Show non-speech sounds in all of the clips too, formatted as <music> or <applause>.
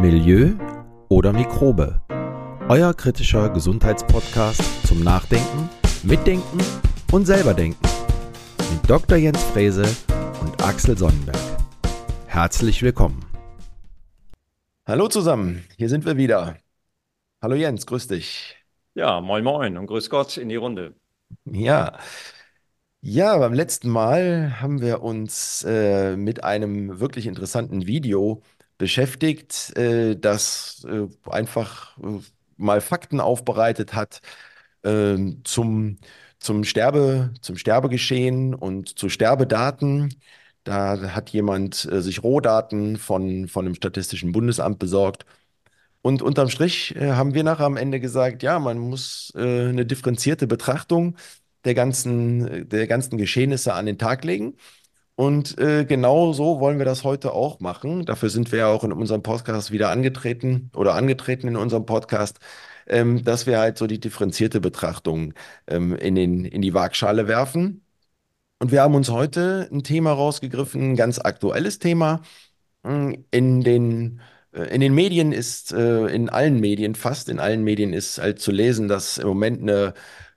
Milieu oder Mikrobe. Euer kritischer Gesundheitspodcast zum Nachdenken, Mitdenken und selberdenken. Mit Dr. Jens Frese und Axel Sonnenberg. Herzlich willkommen. Hallo zusammen, hier sind wir wieder. Hallo Jens, grüß dich. Ja, moin moin und grüß Gott in die Runde. Ja, ja, beim letzten Mal haben wir uns äh, mit einem wirklich interessanten Video beschäftigt, äh, das äh, einfach äh, mal Fakten aufbereitet hat ähm, zum, zum Sterbe, zum Sterbegeschehen und zu Sterbedaten. Da hat jemand äh, sich Rohdaten von, von dem Statistischen Bundesamt besorgt. Und unterm Strich äh, haben wir nachher am Ende gesagt, ja, man muss äh, eine differenzierte Betrachtung der ganzen, der ganzen Geschehnisse an den Tag legen. Und äh, genau so wollen wir das heute auch machen. Dafür sind wir ja auch in unserem Podcast wieder angetreten oder angetreten in unserem Podcast, ähm, dass wir halt so die differenzierte Betrachtung ähm, in den, in die Waagschale werfen. Und wir haben uns heute ein Thema rausgegriffen, ein ganz aktuelles Thema. Hm, in den, äh, in den Medien ist, äh, in allen Medien, fast in allen Medien ist halt zu lesen, dass im Moment eine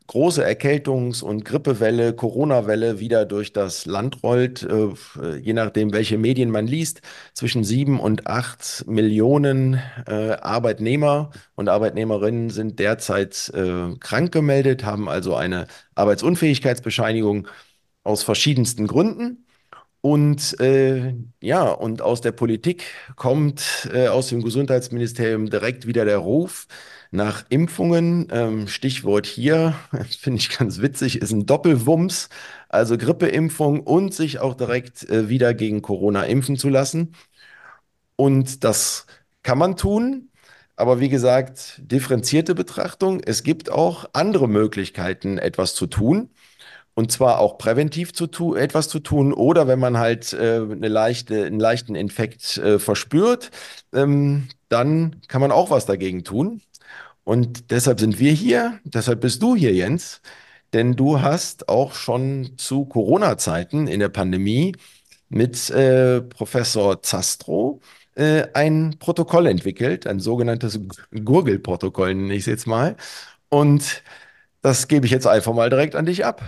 große Erkältungs- und Grippewelle, Corona-Welle wieder durch das Land rollt, äh, je nachdem, welche Medien man liest, zwischen sieben und acht Millionen äh, Arbeitnehmer und Arbeitnehmerinnen sind derzeit äh, krank gemeldet, haben also eine Arbeitsunfähigkeitsbescheinigung aus verschiedensten Gründen. Und äh, ja, und aus der Politik kommt äh, aus dem Gesundheitsministerium direkt wieder der Ruf nach Impfungen. Ähm, Stichwort hier, <laughs> finde ich ganz witzig, ist ein Doppelwumms, also Grippeimpfung und sich auch direkt äh, wieder gegen Corona impfen zu lassen. Und das kann man tun. Aber wie gesagt, differenzierte Betrachtung. Es gibt auch andere Möglichkeiten, etwas zu tun. Und zwar auch präventiv zu tun, etwas zu tun oder wenn man halt äh, eine leichte, einen leichten Infekt äh, verspürt, ähm, dann kann man auch was dagegen tun. Und deshalb sind wir hier, deshalb bist du hier, Jens, denn du hast auch schon zu Corona-Zeiten in der Pandemie mit äh, Professor Zastro äh, ein Protokoll entwickelt, ein sogenanntes Gurgelprotokoll nenne ich es jetzt mal. Und das gebe ich jetzt einfach mal direkt an dich ab.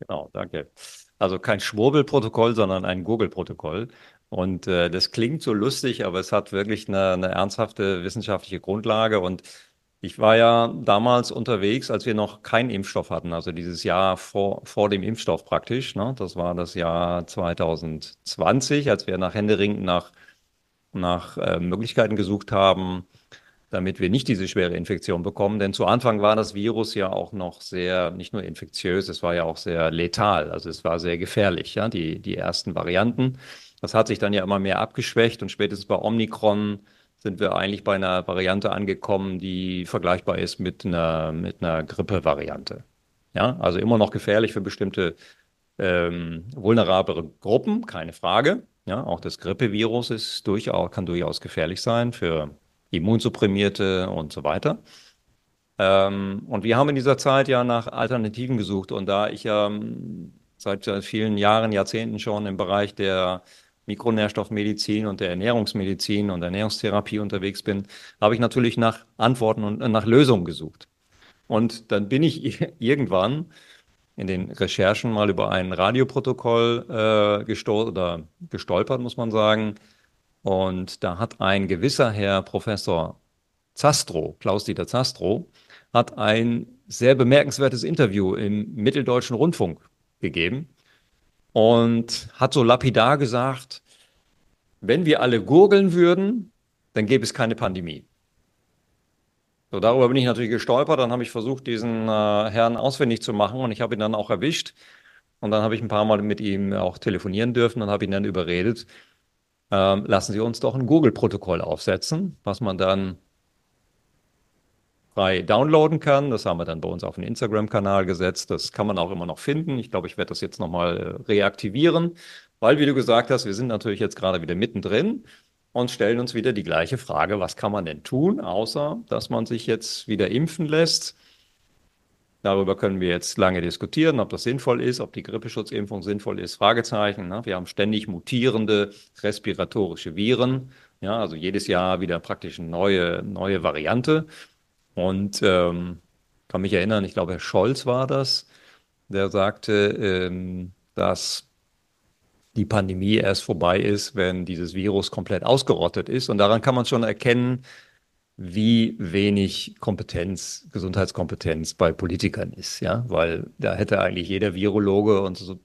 Genau, danke. Also kein Schwurbelprotokoll, sondern ein Gurgelprotokoll. Und äh, das klingt so lustig, aber es hat wirklich eine, eine ernsthafte wissenschaftliche Grundlage. Und ich war ja damals unterwegs, als wir noch keinen Impfstoff hatten, also dieses Jahr vor, vor dem Impfstoff praktisch. Ne? Das war das Jahr 2020, als wir nach Händering nach, nach äh, Möglichkeiten gesucht haben, damit wir nicht diese schwere Infektion bekommen. Denn zu Anfang war das Virus ja auch noch sehr, nicht nur infektiös, es war ja auch sehr letal, also es war sehr gefährlich, ja, die, die ersten Varianten. Das hat sich dann ja immer mehr abgeschwächt und spätestens bei Omikron sind wir eigentlich bei einer Variante angekommen, die vergleichbar ist mit einer, mit einer Grippe-Variante. Ja, also immer noch gefährlich für bestimmte ähm, vulnerable Gruppen, keine Frage. Ja, auch das Grippevirus ist durchaus, kann durchaus gefährlich sein für Immunsupprimierte und so weiter. Ähm, und wir haben in dieser Zeit ja nach Alternativen gesucht. Und da ich ja ähm, seit vielen Jahren, Jahrzehnten schon im Bereich der Mikronährstoffmedizin und der Ernährungsmedizin und Ernährungstherapie unterwegs bin, habe ich natürlich nach Antworten und nach Lösungen gesucht. Und dann bin ich <laughs> irgendwann in den Recherchen mal über ein Radioprotokoll äh, gestol oder gestolpert, muss man sagen, und da hat ein gewisser Herr Professor Zastro, Klaus-Dieter Zastro, hat ein sehr bemerkenswertes Interview im Mitteldeutschen Rundfunk gegeben und hat so lapidar gesagt, wenn wir alle gurgeln würden, dann gäbe es keine Pandemie. So, darüber bin ich natürlich gestolpert. Dann habe ich versucht, diesen äh, Herrn auswendig zu machen und ich habe ihn dann auch erwischt. Und dann habe ich ein paar Mal mit ihm auch telefonieren dürfen und habe ihn dann überredet, ähm, lassen Sie uns doch ein Google-Protokoll aufsetzen, was man dann frei downloaden kann. Das haben wir dann bei uns auf den Instagram-Kanal gesetzt. Das kann man auch immer noch finden. Ich glaube, ich werde das jetzt nochmal äh, reaktivieren, weil, wie du gesagt hast, wir sind natürlich jetzt gerade wieder mittendrin und stellen uns wieder die gleiche Frage, was kann man denn tun, außer dass man sich jetzt wieder impfen lässt. Darüber können wir jetzt lange diskutieren, ob das sinnvoll ist, ob die Grippeschutzimpfung sinnvoll ist. Fragezeichen. Ne? Wir haben ständig mutierende respiratorische Viren. Ja, also jedes Jahr wieder praktisch eine neue, neue Variante. Und ähm, kann mich erinnern, ich glaube, Herr Scholz war das, der sagte, ähm, dass die Pandemie erst vorbei ist, wenn dieses Virus komplett ausgerottet ist. Und daran kann man schon erkennen, wie wenig Kompetenz, Gesundheitskompetenz bei Politikern ist, ja, weil da hätte eigentlich jeder Virologe und, so,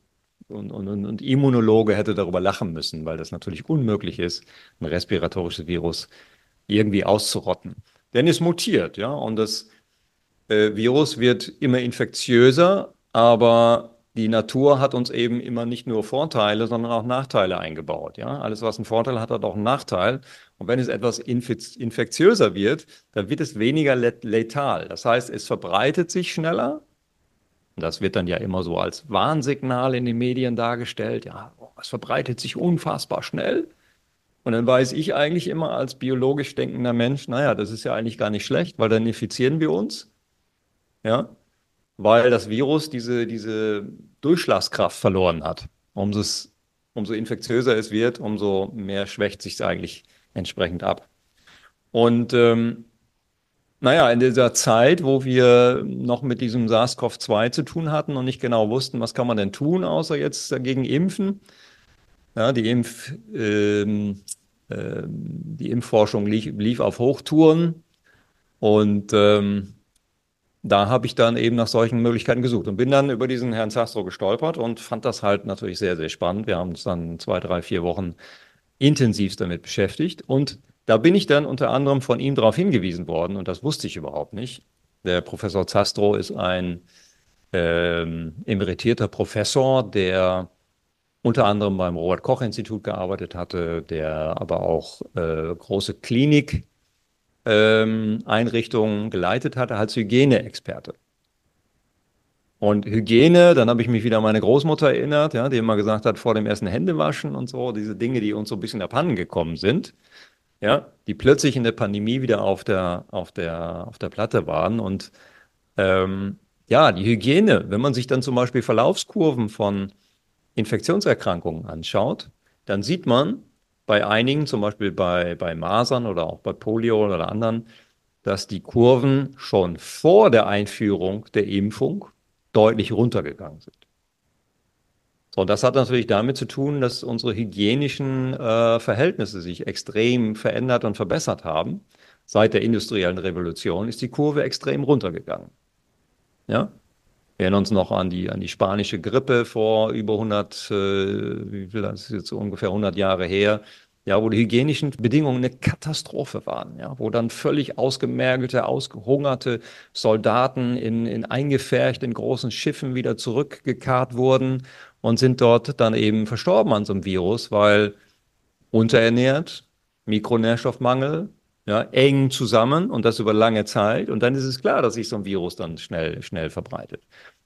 und, und, und Immunologe hätte darüber lachen müssen, weil das natürlich unmöglich ist, ein respiratorisches Virus irgendwie auszurotten. Denn es mutiert, ja, und das äh, Virus wird immer infektiöser, aber die Natur hat uns eben immer nicht nur Vorteile, sondern auch Nachteile eingebaut. Ja? Alles, was einen Vorteil hat, hat auch einen Nachteil. Und wenn es etwas infektiöser wird, dann wird es weniger letal. Das heißt, es verbreitet sich schneller. Das wird dann ja immer so als Warnsignal in den Medien dargestellt. Ja, es verbreitet sich unfassbar schnell. Und dann weiß ich eigentlich immer als biologisch denkender Mensch, naja, das ist ja eigentlich gar nicht schlecht, weil dann infizieren wir uns. Ja, weil das Virus diese, diese Durchschlagskraft verloren hat. Umso, umso infektiöser es wird, umso mehr schwächt sich es eigentlich entsprechend ab. Und ähm, naja, in dieser Zeit, wo wir noch mit diesem SARS-CoV-2 zu tun hatten und nicht genau wussten, was kann man denn tun, außer jetzt dagegen impfen. Ja, die, Impf, ähm, äh, die Impfforschung lief, lief, auf Hochtouren und ähm, da habe ich dann eben nach solchen Möglichkeiten gesucht und bin dann über diesen Herrn Zastro gestolpert und fand das halt natürlich sehr, sehr spannend. Wir haben uns dann zwei, drei, vier Wochen intensivst damit beschäftigt und da bin ich dann unter anderem von ihm darauf hingewiesen worden und das wusste ich überhaupt nicht. Der Professor Zastro ist ein ähm, emeritierter Professor, der unter anderem beim Robert Koch Institut gearbeitet hatte, der aber auch äh, große Klinik ähm, geleitet hatte als Hygieneexperte. Und Hygiene, dann habe ich mich wieder an meine Großmutter erinnert, ja, die immer gesagt hat, vor dem ersten Händewaschen und so, diese Dinge, die uns so ein bisschen abhanden gekommen sind, ja, die plötzlich in der Pandemie wieder auf der, auf der, auf der Platte waren. Und ähm, ja, die Hygiene, wenn man sich dann zum Beispiel Verlaufskurven von Infektionserkrankungen anschaut, dann sieht man, bei einigen, zum Beispiel bei, bei Masern oder auch bei Polio oder anderen, dass die Kurven schon vor der Einführung der Impfung deutlich runtergegangen sind. So, und das hat natürlich damit zu tun, dass unsere hygienischen äh, Verhältnisse sich extrem verändert und verbessert haben. Seit der industriellen Revolution ist die Kurve extrem runtergegangen. Ja? Wir erinnern uns noch an die, an die spanische Grippe vor über 100, äh, wie viel, das ist jetzt ungefähr 100 Jahre her, ja, wo die hygienischen Bedingungen eine Katastrophe waren, ja, wo dann völlig ausgemergelte, ausgehungerte Soldaten in, in eingefärchten großen Schiffen wieder zurückgekarrt wurden und sind dort dann eben verstorben an so einem Virus, weil unterernährt, Mikronährstoffmangel, ja, eng zusammen und das über lange Zeit. Und dann ist es klar, dass sich so ein Virus dann schnell, schnell verbreitet.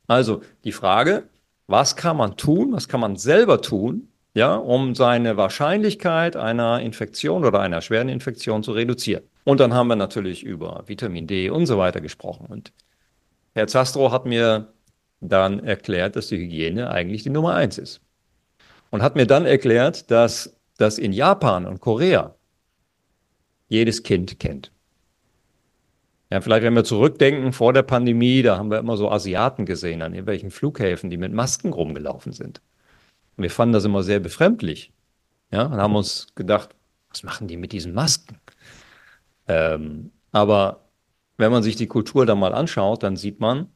Also die Frage, was kann man tun, was kann man selber tun, ja, um seine Wahrscheinlichkeit einer Infektion oder einer schweren Infektion zu reduzieren. Und dann haben wir natürlich über Vitamin D und so weiter gesprochen. Und Herr Zastro hat mir dann erklärt, dass die Hygiene eigentlich die Nummer eins ist. Und hat mir dann erklärt, dass das in Japan und Korea jedes Kind kennt. Ja, vielleicht, wenn wir zurückdenken vor der Pandemie, da haben wir immer so Asiaten gesehen an irgendwelchen Flughäfen, die mit Masken rumgelaufen sind. Und wir fanden das immer sehr befremdlich. Ja, und haben uns gedacht, was machen die mit diesen Masken? Ähm, aber wenn man sich die Kultur da mal anschaut, dann sieht man,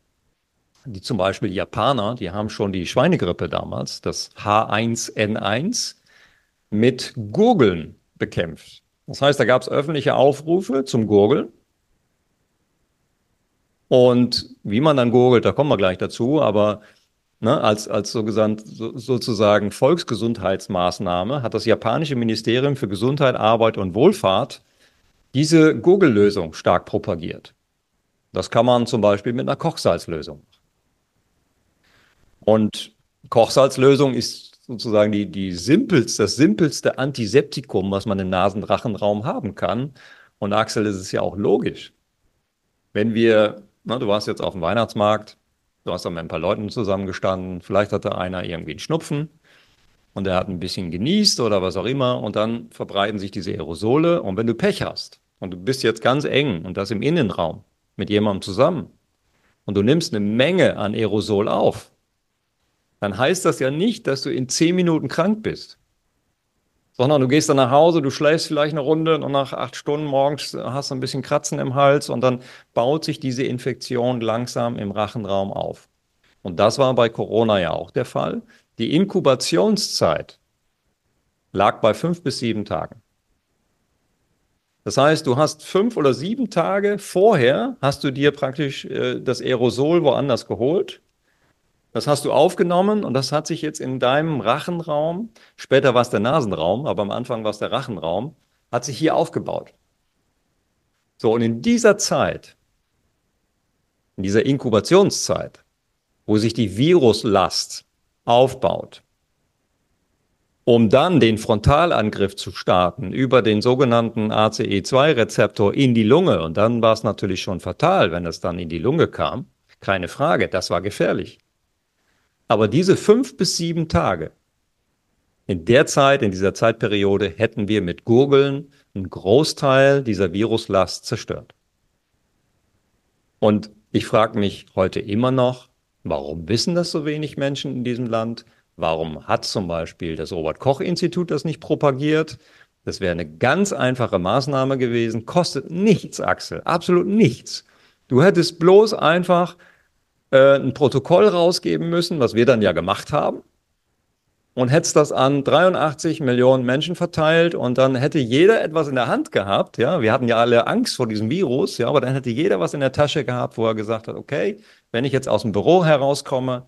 die zum Beispiel Japaner, die haben schon die Schweinegrippe damals, das H1N1, mit Gurgeln bekämpft. Das heißt, da gab es öffentliche Aufrufe zum Gurgeln. Und wie man dann gurgelt, da kommen wir gleich dazu, aber ne, als, als so gesagt, so, sozusagen Volksgesundheitsmaßnahme hat das japanische Ministerium für Gesundheit, Arbeit und Wohlfahrt diese Gurgellösung stark propagiert. Das kann man zum Beispiel mit einer Kochsalzlösung machen. Und Kochsalzlösung ist sozusagen die, die simpelste, das simpelste Antiseptikum, was man im Nasenrachenraum haben kann. Und Axel, das ist ja auch logisch. Wenn wir, na, du warst jetzt auf dem Weihnachtsmarkt, Du hast dann mit ein paar Leuten zusammengestanden. Vielleicht hatte einer irgendwie einen Schnupfen und er hat ein bisschen genießt oder was auch immer. Und dann verbreiten sich diese Aerosole. Und wenn du Pech hast und du bist jetzt ganz eng und das im Innenraum mit jemandem zusammen und du nimmst eine Menge an Aerosol auf, dann heißt das ja nicht, dass du in zehn Minuten krank bist sondern du gehst dann nach Hause, du schläfst vielleicht eine Runde und nach acht Stunden morgens hast du ein bisschen Kratzen im Hals und dann baut sich diese Infektion langsam im Rachenraum auf. Und das war bei Corona ja auch der Fall. Die Inkubationszeit lag bei fünf bis sieben Tagen. Das heißt, du hast fünf oder sieben Tage vorher hast du dir praktisch äh, das Aerosol woanders geholt das hast du aufgenommen und das hat sich jetzt in deinem Rachenraum, später war es der Nasenraum, aber am Anfang war es der Rachenraum, hat sich hier aufgebaut. So, und in dieser Zeit, in dieser Inkubationszeit, wo sich die Viruslast aufbaut, um dann den Frontalangriff zu starten über den sogenannten ACE2-Rezeptor in die Lunge. Und dann war es natürlich schon fatal, wenn es dann in die Lunge kam. Keine Frage, das war gefährlich. Aber diese fünf bis sieben Tage, in der Zeit, in dieser Zeitperiode, hätten wir mit Gurgeln einen Großteil dieser Viruslast zerstört. Und ich frage mich heute immer noch, warum wissen das so wenig Menschen in diesem Land? Warum hat zum Beispiel das Robert-Koch-Institut das nicht propagiert? Das wäre eine ganz einfache Maßnahme gewesen, kostet nichts, Axel, absolut nichts. Du hättest bloß einfach äh, ein Protokoll rausgeben müssen, was wir dann ja gemacht haben. Und hättest das an 83 Millionen Menschen verteilt und dann hätte jeder etwas in der Hand gehabt. Ja, wir hatten ja alle Angst vor diesem Virus, ja, aber dann hätte jeder was in der Tasche gehabt, wo er gesagt hat, okay, wenn ich jetzt aus dem Büro herauskomme,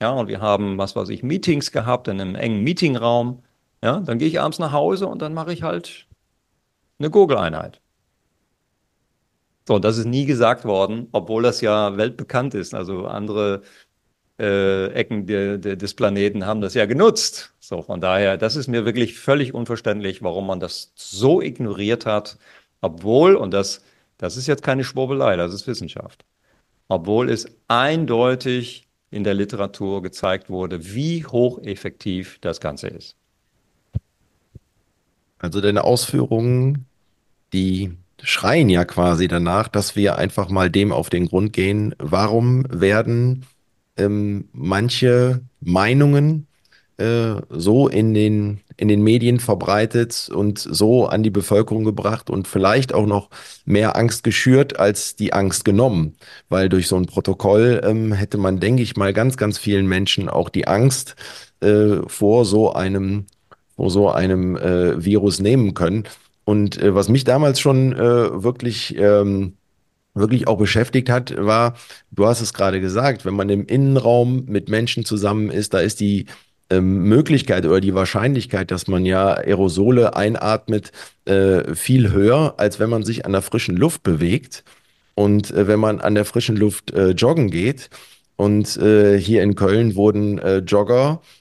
ja, und wir haben, was weiß ich, Meetings gehabt in einem engen Meetingraum, ja, dann gehe ich abends nach Hause und dann mache ich halt eine Google-Einheit. So, das ist nie gesagt worden, obwohl das ja weltbekannt ist. Also andere äh, Ecken de, de, des Planeten haben das ja genutzt. So, von daher, das ist mir wirklich völlig unverständlich, warum man das so ignoriert hat, obwohl, und das, das ist jetzt keine Schwurbelei, das ist Wissenschaft, obwohl es eindeutig in der Literatur gezeigt wurde, wie hocheffektiv das Ganze ist. Also deine Ausführungen, die schreien ja quasi danach, dass wir einfach mal dem auf den Grund gehen. Warum werden ähm, manche Meinungen äh, so in den, in den Medien verbreitet und so an die Bevölkerung gebracht und vielleicht auch noch mehr Angst geschürt als die Angst genommen? Weil durch so ein Protokoll ähm, hätte man, denke ich mal, ganz, ganz vielen Menschen auch die Angst äh, vor so einem vor so einem äh, Virus nehmen können. Und äh, was mich damals schon äh, wirklich, ähm, wirklich auch beschäftigt hat, war, du hast es gerade gesagt, wenn man im Innenraum mit Menschen zusammen ist, da ist die ähm, Möglichkeit oder die Wahrscheinlichkeit, dass man ja Aerosole einatmet, äh, viel höher, als wenn man sich an der frischen Luft bewegt. Und äh, wenn man an der frischen Luft äh, joggen geht, und äh, hier in Köln wurden Jogger äh,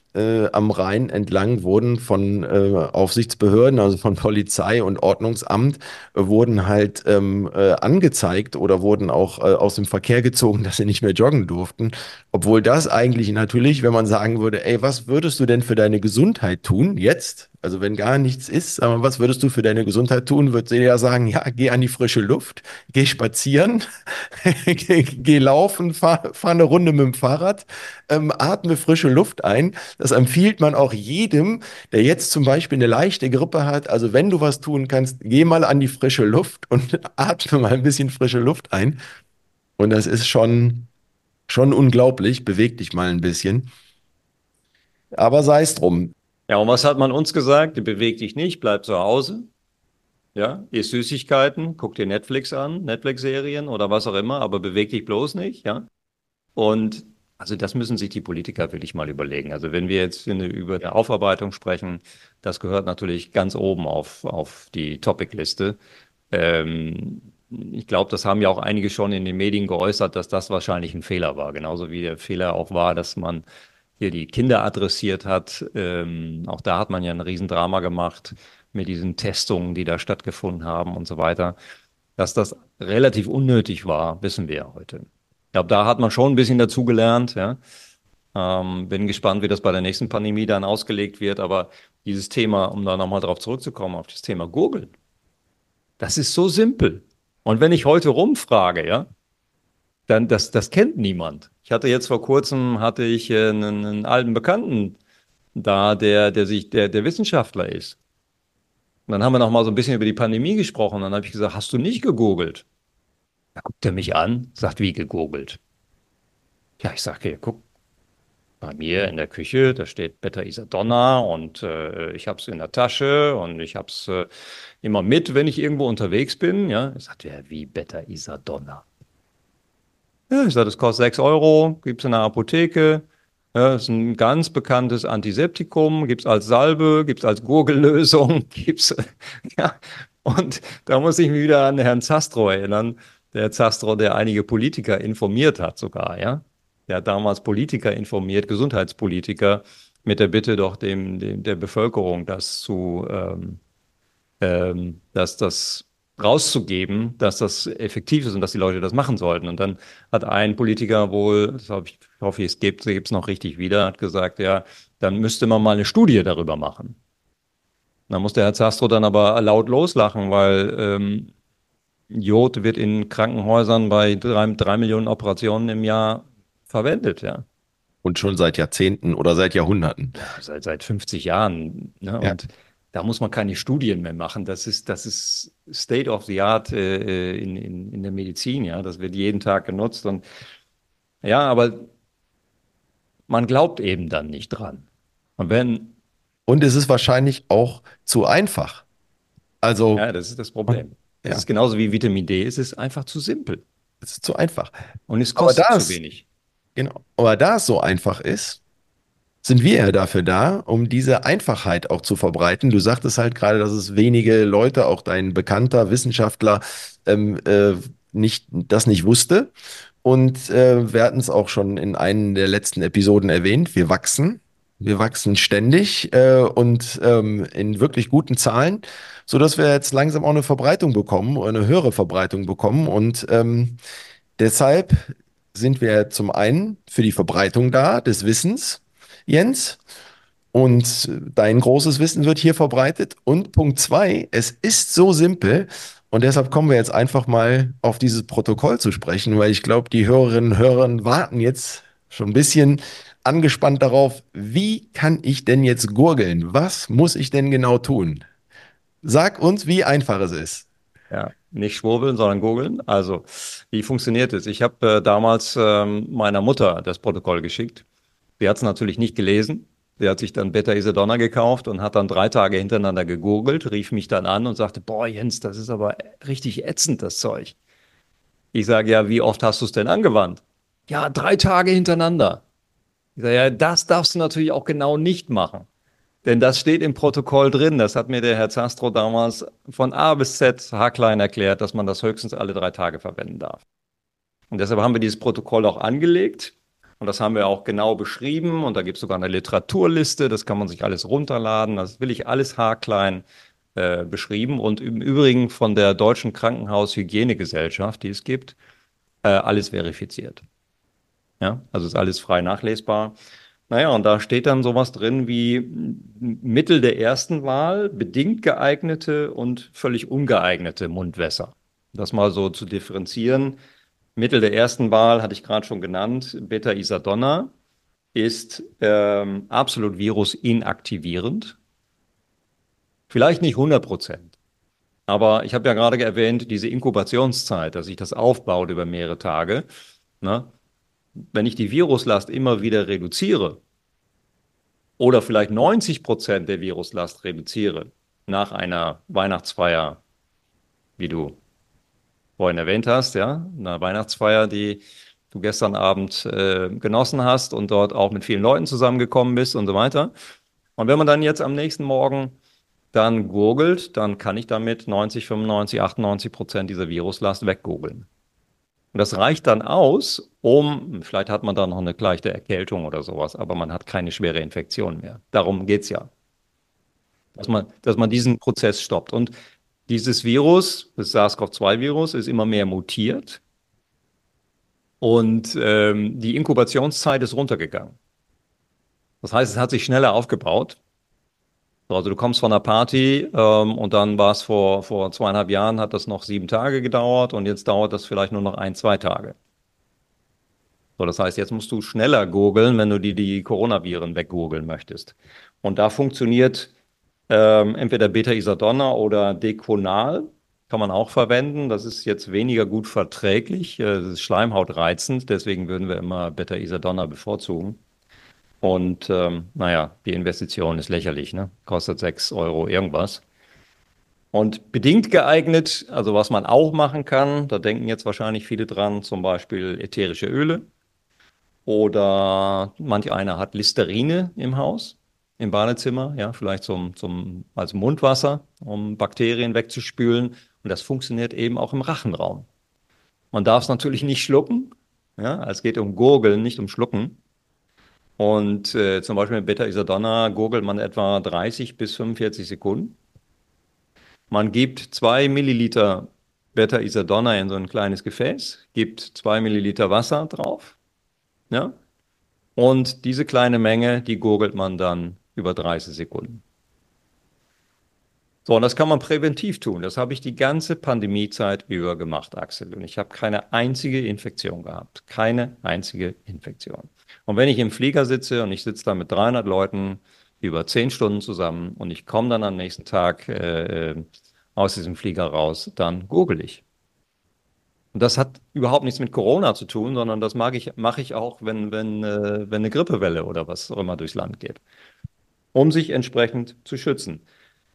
am Rhein entlang wurden von äh, Aufsichtsbehörden, also von Polizei und Ordnungsamt, äh, wurden halt ähm, äh, angezeigt oder wurden auch äh, aus dem Verkehr gezogen, <laughs> dass sie nicht mehr joggen durften. Obwohl das eigentlich natürlich, wenn man sagen würde, ey, was würdest du denn für deine Gesundheit tun jetzt? Also wenn gar nichts ist, aber was würdest du für deine Gesundheit tun? Würde sie ja sagen, ja, geh an die frische Luft, geh spazieren, <laughs> geh, geh, laufen, fahr, fahr eine Runde mit dem Fahrrad, ähm, atme frische Luft ein. Das empfiehlt man auch jedem, der jetzt zum Beispiel eine leichte Grippe hat. Also wenn du was tun kannst, geh mal an die frische Luft und <laughs> atme mal ein bisschen frische Luft ein. Und das ist schon, schon unglaublich. Beweg dich mal ein bisschen. Aber sei es drum. Ja, und was hat man uns gesagt? Beweg dich nicht, bleib zu Hause. Ja, iss Süßigkeiten, guck dir Netflix an, Netflix-Serien oder was auch immer, aber beweg dich bloß nicht, ja. Und also das müssen sich die Politiker wirklich mal überlegen. Also wenn wir jetzt über eine Aufarbeitung sprechen, das gehört natürlich ganz oben auf, auf die Topic-Liste. Ähm, ich glaube, das haben ja auch einige schon in den Medien geäußert, dass das wahrscheinlich ein Fehler war. Genauso wie der Fehler auch war, dass man hier die Kinder adressiert hat. Ähm, auch da hat man ja ein Riesendrama gemacht mit diesen Testungen, die da stattgefunden haben und so weiter. Dass das relativ unnötig war, wissen wir ja heute. Ich glaube, da hat man schon ein bisschen dazugelernt, ja. Ähm, bin gespannt, wie das bei der nächsten Pandemie dann ausgelegt wird. Aber dieses Thema, um da nochmal drauf zurückzukommen, auf das Thema Google, das ist so simpel. Und wenn ich heute rumfrage, ja, dann das, das kennt niemand. Ich hatte jetzt vor kurzem hatte ich äh, einen, einen alten Bekannten da, der, der sich, der, der Wissenschaftler ist. Und dann haben wir noch mal so ein bisschen über die Pandemie gesprochen. Dann habe ich gesagt, hast du nicht gegoogelt? Da guckt er mich an, sagt, wie gegoogelt? Ja, ich sage, okay, guck, bei mir in der Küche, da steht Beta Isadonna und äh, ich habe es in der Tasche und ich habe es äh, immer mit, wenn ich irgendwo unterwegs bin. Ja, ich sagte, ja, wie Beta Isadonna. Ja, ich sage, das kostet 6 Euro, gibt es in der Apotheke. Ja, ist ein ganz bekanntes Antiseptikum, gibt es als Salbe, gibt es als Gurgellösung, <laughs> gibt's, ja. Und da muss ich mich wieder an Herrn Zastro erinnern, der Zastro, der einige Politiker informiert hat sogar, ja. Der hat damals Politiker informiert, Gesundheitspolitiker, mit der Bitte doch dem, dem der Bevölkerung das zu, ähm, ähm, dass das rauszugeben, dass das effektiv ist und dass die Leute das machen sollten. Und dann hat ein Politiker wohl, das hab ich, ich hoffe, es gibt es noch richtig wieder, hat gesagt, ja, dann müsste man mal eine Studie darüber machen. Da muss der Herr Zastro dann aber laut loslachen, weil ähm, Jod wird in Krankenhäusern bei drei, drei Millionen Operationen im Jahr verwendet, ja. Und schon seit Jahrzehnten oder seit Jahrhunderten. Ja, seit, seit 50 Jahren. Ne? Ja. Und da muss man keine Studien mehr machen. Das ist, das ist State of the Art äh, in, in, in der Medizin, ja. Das wird jeden Tag genutzt. Und ja, aber man glaubt eben dann nicht dran. Und wenn. Und es ist wahrscheinlich auch zu einfach. Also. Ja, das ist das Problem. Es ja. ist genauso wie Vitamin D, es ist einfach zu simpel. Es ist zu einfach. Und es kostet das, zu wenig. Genau. Aber da es so einfach ist, sind wir ja dafür da, um diese Einfachheit auch zu verbreiten. Du sagtest halt gerade, dass es wenige Leute, auch dein bekannter Wissenschaftler, ähm, äh, nicht, das nicht wusste. Und äh, wir hatten es auch schon in einen der letzten Episoden erwähnt. Wir wachsen. Wir wachsen ständig äh, und ähm, in wirklich guten Zahlen, so dass wir jetzt langsam auch eine Verbreitung bekommen, eine höhere Verbreitung bekommen. Und ähm, deshalb sind wir zum einen für die Verbreitung da des Wissens Jens. Und dein großes Wissen wird hier verbreitet. Und Punkt zwei, es ist so simpel. Und deshalb kommen wir jetzt einfach mal auf dieses Protokoll zu sprechen, weil ich glaube, die Hörerinnen und Hörer warten jetzt schon ein bisschen angespannt darauf, wie kann ich denn jetzt gurgeln? Was muss ich denn genau tun? Sag uns, wie einfach es ist. Ja, nicht schwurbeln, sondern gurgeln. Also, wie funktioniert es? Ich habe äh, damals ähm, meiner Mutter das Protokoll geschickt Sie hat es natürlich nicht gelesen. Sie hat sich dann Beta Isadonna gekauft und hat dann drei Tage hintereinander gegurgelt, rief mich dann an und sagte, boah, Jens, das ist aber richtig ätzend, das Zeug. Ich sage, ja, wie oft hast du es denn angewandt? Ja, drei Tage hintereinander. Ich sage, ja, das darfst du natürlich auch genau nicht machen. Denn das steht im Protokoll drin. Das hat mir der Herr Zastro damals von A bis Z haarklein erklärt, dass man das höchstens alle drei Tage verwenden darf. Und deshalb haben wir dieses Protokoll auch angelegt. Und das haben wir auch genau beschrieben. Und da gibt es sogar eine Literaturliste. Das kann man sich alles runterladen. Das will ich alles haarklein äh, beschrieben. Und im Übrigen von der Deutschen Krankenhaushygienegesellschaft, die es gibt, äh, alles verifiziert. Ja, also ist alles frei nachlesbar. Naja, und da steht dann sowas drin wie Mittel der ersten Wahl, bedingt geeignete und völlig ungeeignete Mundwässer. Das mal so zu differenzieren. Mittel der ersten Wahl hatte ich gerade schon genannt, Beta-Isadonna ist ähm, absolut virusinaktivierend. Vielleicht nicht 100 Prozent. Aber ich habe ja gerade erwähnt, diese Inkubationszeit, dass sich das aufbaut über mehrere Tage. Ne? Wenn ich die Viruslast immer wieder reduziere oder vielleicht 90 Prozent der Viruslast reduziere nach einer Weihnachtsfeier, wie du vorhin erwähnt hast, ja, eine Weihnachtsfeier, die du gestern Abend äh, genossen hast und dort auch mit vielen Leuten zusammengekommen bist und so weiter. Und wenn man dann jetzt am nächsten Morgen dann gurgelt, dann kann ich damit 90, 95, 98 Prozent dieser Viruslast weggoogeln. Und das reicht dann aus, um, vielleicht hat man da noch eine leichte Erkältung oder sowas, aber man hat keine schwere Infektion mehr. Darum geht es ja. Dass man, dass man diesen Prozess stoppt. Und dieses Virus, das SARS-CoV-2-Virus, ist immer mehr mutiert. Und ähm, die Inkubationszeit ist runtergegangen. Das heißt, es hat sich schneller aufgebaut. Also du kommst von einer Party ähm, und dann war es vor, vor zweieinhalb Jahren, hat das noch sieben Tage gedauert und jetzt dauert das vielleicht nur noch ein, zwei Tage. So, das heißt, jetzt musst du schneller googeln, wenn du die, die Coronaviren weggoogeln möchtest. Und da funktioniert ähm, entweder Beta-Isadonna oder Deconal, kann man auch verwenden. Das ist jetzt weniger gut verträglich, äh, das ist schleimhautreizend, deswegen würden wir immer Beta-Isadonna bevorzugen. Und ähm, naja, die Investition ist lächerlich, ne? Kostet 6 Euro irgendwas. Und bedingt geeignet, also was man auch machen kann, da denken jetzt wahrscheinlich viele dran, zum Beispiel ätherische Öle. Oder manch einer hat Listerine im Haus, im Badezimmer, ja, vielleicht zum, zum, als Mundwasser, um Bakterien wegzuspülen. Und das funktioniert eben auch im Rachenraum. Man darf es natürlich nicht schlucken. Ja, es geht um Gurgeln, nicht um Schlucken. Und äh, zum Beispiel mit Beta-Isadonna gurgelt man etwa 30 bis 45 Sekunden. Man gibt zwei Milliliter Beta-Isadonna in so ein kleines Gefäß, gibt zwei Milliliter Wasser drauf. Ja? Und diese kleine Menge, die gurgelt man dann über 30 Sekunden. So, und das kann man präventiv tun. Das habe ich die ganze Pandemiezeit über gemacht, Axel. Und ich habe keine einzige Infektion gehabt. Keine einzige Infektion. Und wenn ich im Flieger sitze und ich sitze da mit 300 Leuten über 10 Stunden zusammen und ich komme dann am nächsten Tag äh, aus diesem Flieger raus, dann google ich. Und das hat überhaupt nichts mit Corona zu tun, sondern das mag ich, mache ich auch, wenn, wenn, äh, wenn eine Grippewelle oder was auch immer durchs Land geht, um sich entsprechend zu schützen.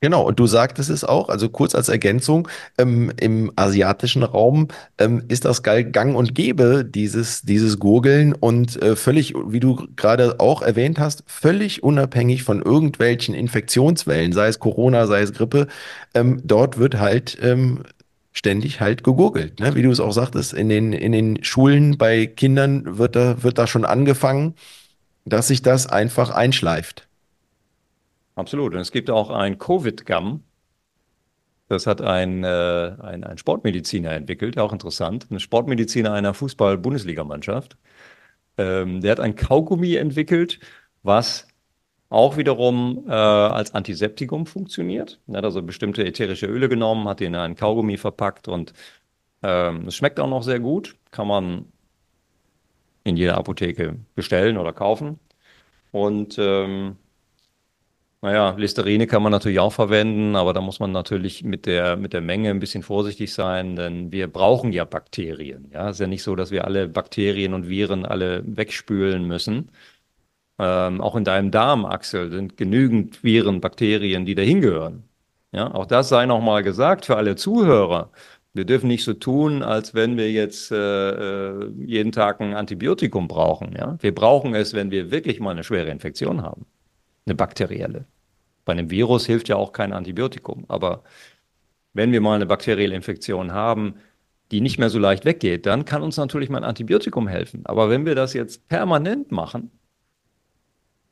Genau, und du sagtest es auch, also kurz als Ergänzung, ähm, im asiatischen Raum ähm, ist das gang und gäbe, dieses, dieses Gurgeln und äh, völlig, wie du gerade auch erwähnt hast, völlig unabhängig von irgendwelchen Infektionswellen, sei es Corona, sei es Grippe, ähm, dort wird halt ähm, ständig halt gegurgelt, ne? Wie du es auch sagtest, in den, in den Schulen bei Kindern wird da, wird da schon angefangen, dass sich das einfach einschleift. Absolut. Und es gibt auch ein Covid-Gum. Das hat ein, äh, ein, ein Sportmediziner entwickelt, auch interessant. Ein Sportmediziner einer Fußball-Bundesligamannschaft. Ähm, der hat ein Kaugummi entwickelt, was auch wiederum äh, als Antiseptikum funktioniert. Er hat also bestimmte ätherische Öle genommen, hat die in einen Kaugummi verpackt und ähm, es schmeckt auch noch sehr gut. Kann man in jeder Apotheke bestellen oder kaufen. Und ähm, naja, Listerine kann man natürlich auch verwenden, aber da muss man natürlich mit der, mit der Menge ein bisschen vorsichtig sein, denn wir brauchen ja Bakterien. Ja, es ist ja nicht so, dass wir alle Bakterien und Viren alle wegspülen müssen. Ähm, auch in deinem Darm, Axel, sind genügend Viren, Bakterien, die dahin gehören. Ja, auch das sei nochmal gesagt für alle Zuhörer. Wir dürfen nicht so tun, als wenn wir jetzt äh, äh, jeden Tag ein Antibiotikum brauchen. Ja? Wir brauchen es, wenn wir wirklich mal eine schwere Infektion haben, eine bakterielle. Bei einem Virus hilft ja auch kein Antibiotikum. Aber wenn wir mal eine bakterielle Infektion haben, die nicht mehr so leicht weggeht, dann kann uns natürlich mal ein Antibiotikum helfen. Aber wenn wir das jetzt permanent machen,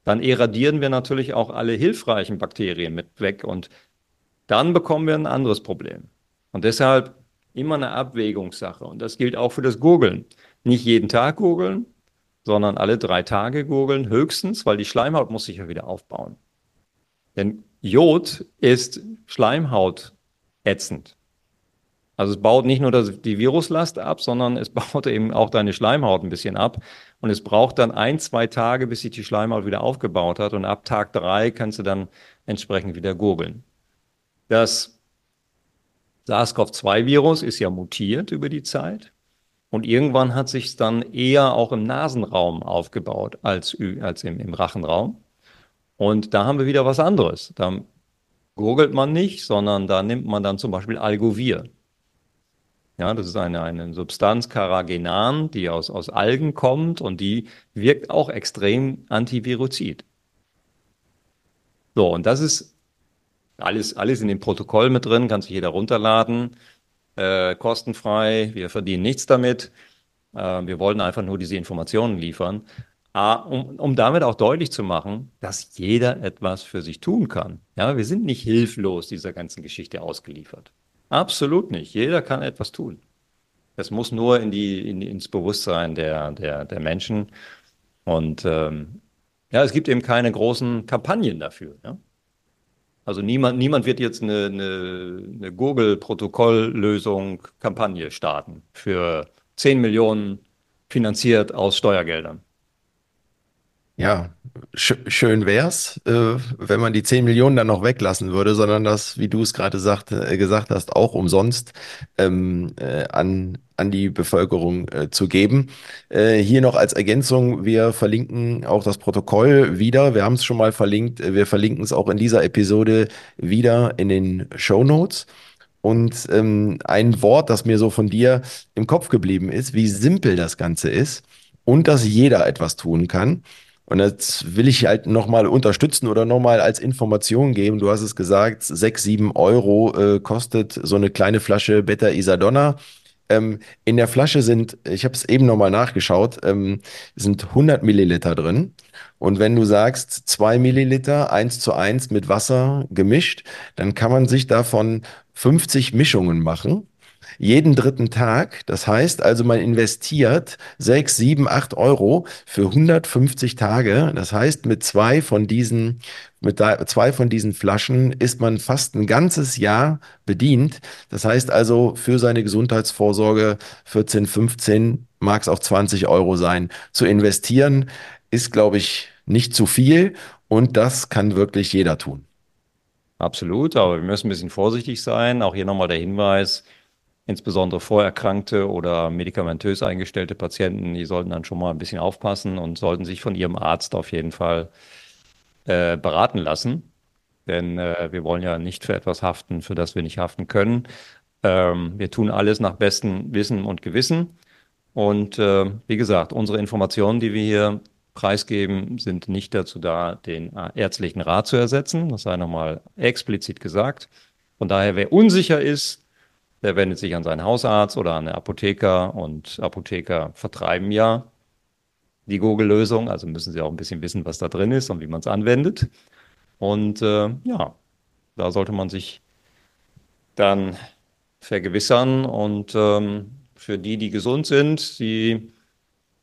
dann eradieren wir natürlich auch alle hilfreichen Bakterien mit weg und dann bekommen wir ein anderes Problem. Und deshalb immer eine Abwägungssache. Und das gilt auch für das Gurgeln. Nicht jeden Tag gurgeln, sondern alle drei Tage gurgeln, höchstens, weil die Schleimhaut muss sich ja wieder aufbauen. Denn Jod ist Schleimhaut ätzend. Also es baut nicht nur die Viruslast ab, sondern es <laughs> baut eben auch deine Schleimhaut ein bisschen ab. Und es braucht dann ein, zwei Tage, bis sich die Schleimhaut wieder aufgebaut hat. Und ab Tag drei kannst du dann entsprechend wieder gurgeln. Das SARS-CoV-2-Virus ist ja mutiert über die Zeit. Und irgendwann hat sich es dann eher auch im Nasenraum aufgebaut als, als im, im Rachenraum. Und da haben wir wieder was anderes. Da gurgelt man nicht, sondern da nimmt man dann zum Beispiel Algovir. Ja, das ist eine, eine Substanz Carrageenan, die aus, aus Algen kommt und die wirkt auch extrem antiviruzid. So, und das ist alles, alles in dem Protokoll mit drin, kann sich jeder runterladen, äh, kostenfrei, wir verdienen nichts damit. Äh, wir wollten einfach nur diese Informationen liefern um, um damit auch deutlich zu machen, dass jeder etwas für sich tun kann. Ja, wir sind nicht hilflos dieser ganzen Geschichte ausgeliefert. Absolut nicht. Jeder kann etwas tun. Es muss nur in die, in, ins Bewusstsein der, der, der Menschen. Und ähm, ja, es gibt eben keine großen Kampagnen dafür. Ja? Also niemand, niemand wird jetzt eine, eine, eine Google-Protokolllösung, Kampagne starten für 10 Millionen finanziert aus Steuergeldern. Ja, sch schön wär's, äh, wenn man die 10 Millionen dann noch weglassen würde, sondern das, wie du es gerade äh, gesagt hast, auch umsonst ähm, äh, an, an die Bevölkerung äh, zu geben. Äh, hier noch als Ergänzung, wir verlinken auch das Protokoll wieder. Wir haben es schon mal verlinkt. Wir verlinken es auch in dieser Episode wieder in den Show Notes. Und ähm, ein Wort, das mir so von dir im Kopf geblieben ist, wie simpel das Ganze ist und dass jeder etwas tun kann. Und jetzt will ich halt nochmal unterstützen oder nochmal als Information geben. Du hast es gesagt, sechs, sieben Euro äh, kostet so eine kleine Flasche Beta Isadonna. Ähm, in der Flasche sind, ich habe es eben nochmal nachgeschaut, ähm, sind 100 Milliliter drin. Und wenn du sagst, zwei Milliliter, eins zu eins mit Wasser gemischt, dann kann man sich davon 50 Mischungen machen jeden dritten Tag. Das heißt also, man investiert sechs, sieben, acht Euro für 150 Tage. Das heißt, mit zwei von diesen, mit zwei von diesen Flaschen ist man fast ein ganzes Jahr bedient. Das heißt also, für seine Gesundheitsvorsorge 14, 15, mag es auch 20 Euro sein. Zu investieren ist, glaube ich, nicht zu viel und das kann wirklich jeder tun. Absolut, aber wir müssen ein bisschen vorsichtig sein. Auch hier nochmal der Hinweis, insbesondere vorerkrankte oder medikamentös eingestellte Patienten, die sollten dann schon mal ein bisschen aufpassen und sollten sich von ihrem Arzt auf jeden Fall äh, beraten lassen. Denn äh, wir wollen ja nicht für etwas haften, für das wir nicht haften können. Ähm, wir tun alles nach bestem Wissen und Gewissen. Und äh, wie gesagt, unsere Informationen, die wir hier preisgeben, sind nicht dazu da, den äh, ärztlichen Rat zu ersetzen. Das sei nochmal explizit gesagt. Von daher, wer unsicher ist, der wendet sich an seinen Hausarzt oder an den Apotheker und Apotheker vertreiben ja die Google-Lösung, also müssen sie auch ein bisschen wissen, was da drin ist und wie man es anwendet. Und äh, ja, da sollte man sich dann vergewissern und ähm, für die, die gesund sind, die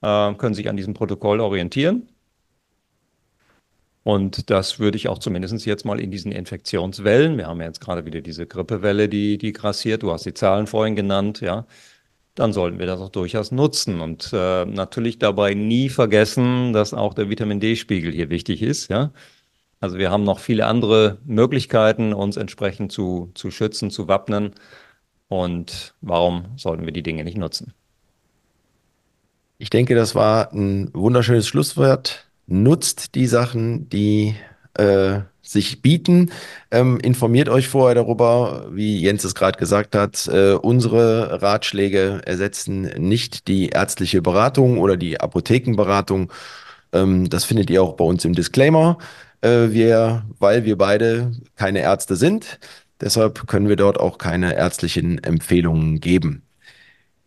äh, können sich an diesem Protokoll orientieren und das würde ich auch zumindest jetzt mal in diesen Infektionswellen, wir haben ja jetzt gerade wieder diese Grippewelle, die, die grassiert, du hast die Zahlen vorhin genannt, ja, dann sollten wir das auch durchaus nutzen und äh, natürlich dabei nie vergessen, dass auch der Vitamin D-Spiegel hier wichtig ist, ja. Also wir haben noch viele andere Möglichkeiten, uns entsprechend zu, zu schützen, zu wappnen. Und warum sollten wir die Dinge nicht nutzen? Ich denke, das war ein wunderschönes Schlusswort nutzt die Sachen, die äh, sich bieten. Ähm, informiert euch vorher darüber, wie Jens es gerade gesagt hat. Äh, unsere Ratschläge ersetzen nicht die ärztliche Beratung oder die Apothekenberatung. Ähm, das findet ihr auch bei uns im Disclaimer. Äh, wir, weil wir beide keine Ärzte sind, deshalb können wir dort auch keine ärztlichen Empfehlungen geben.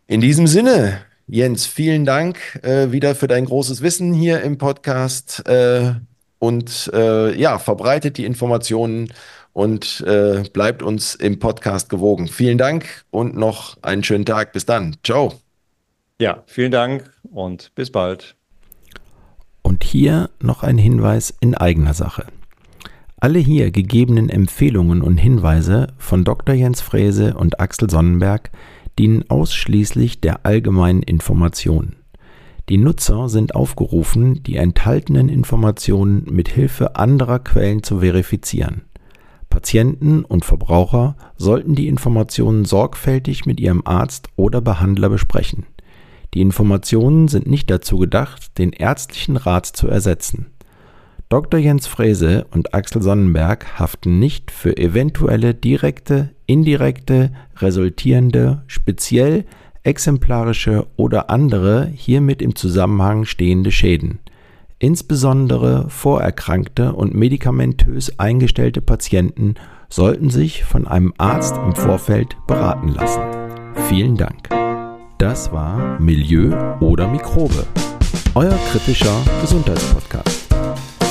In diesem Sinne, Jens, vielen Dank äh, wieder für dein großes Wissen hier im Podcast äh, und äh, ja, verbreitet die Informationen und äh, bleibt uns im Podcast gewogen. Vielen Dank und noch einen schönen Tag. Bis dann. Ciao. Ja, vielen Dank und bis bald. Und hier noch ein Hinweis in eigener Sache. Alle hier gegebenen Empfehlungen und Hinweise von Dr. Jens Frese und Axel Sonnenberg dienen ausschließlich der allgemeinen Information. Die Nutzer sind aufgerufen, die enthaltenen Informationen mit Hilfe anderer Quellen zu verifizieren. Patienten und Verbraucher sollten die Informationen sorgfältig mit ihrem Arzt oder Behandler besprechen. Die Informationen sind nicht dazu gedacht, den ärztlichen Rat zu ersetzen. Dr. Jens Frese und Axel Sonnenberg haften nicht für eventuelle direkte, indirekte, resultierende, speziell, exemplarische oder andere hiermit im Zusammenhang stehende Schäden. Insbesondere vorerkrankte und medikamentös eingestellte Patienten sollten sich von einem Arzt im Vorfeld beraten lassen. Vielen Dank. Das war Milieu oder Mikrobe, euer kritischer Gesundheitspodcast.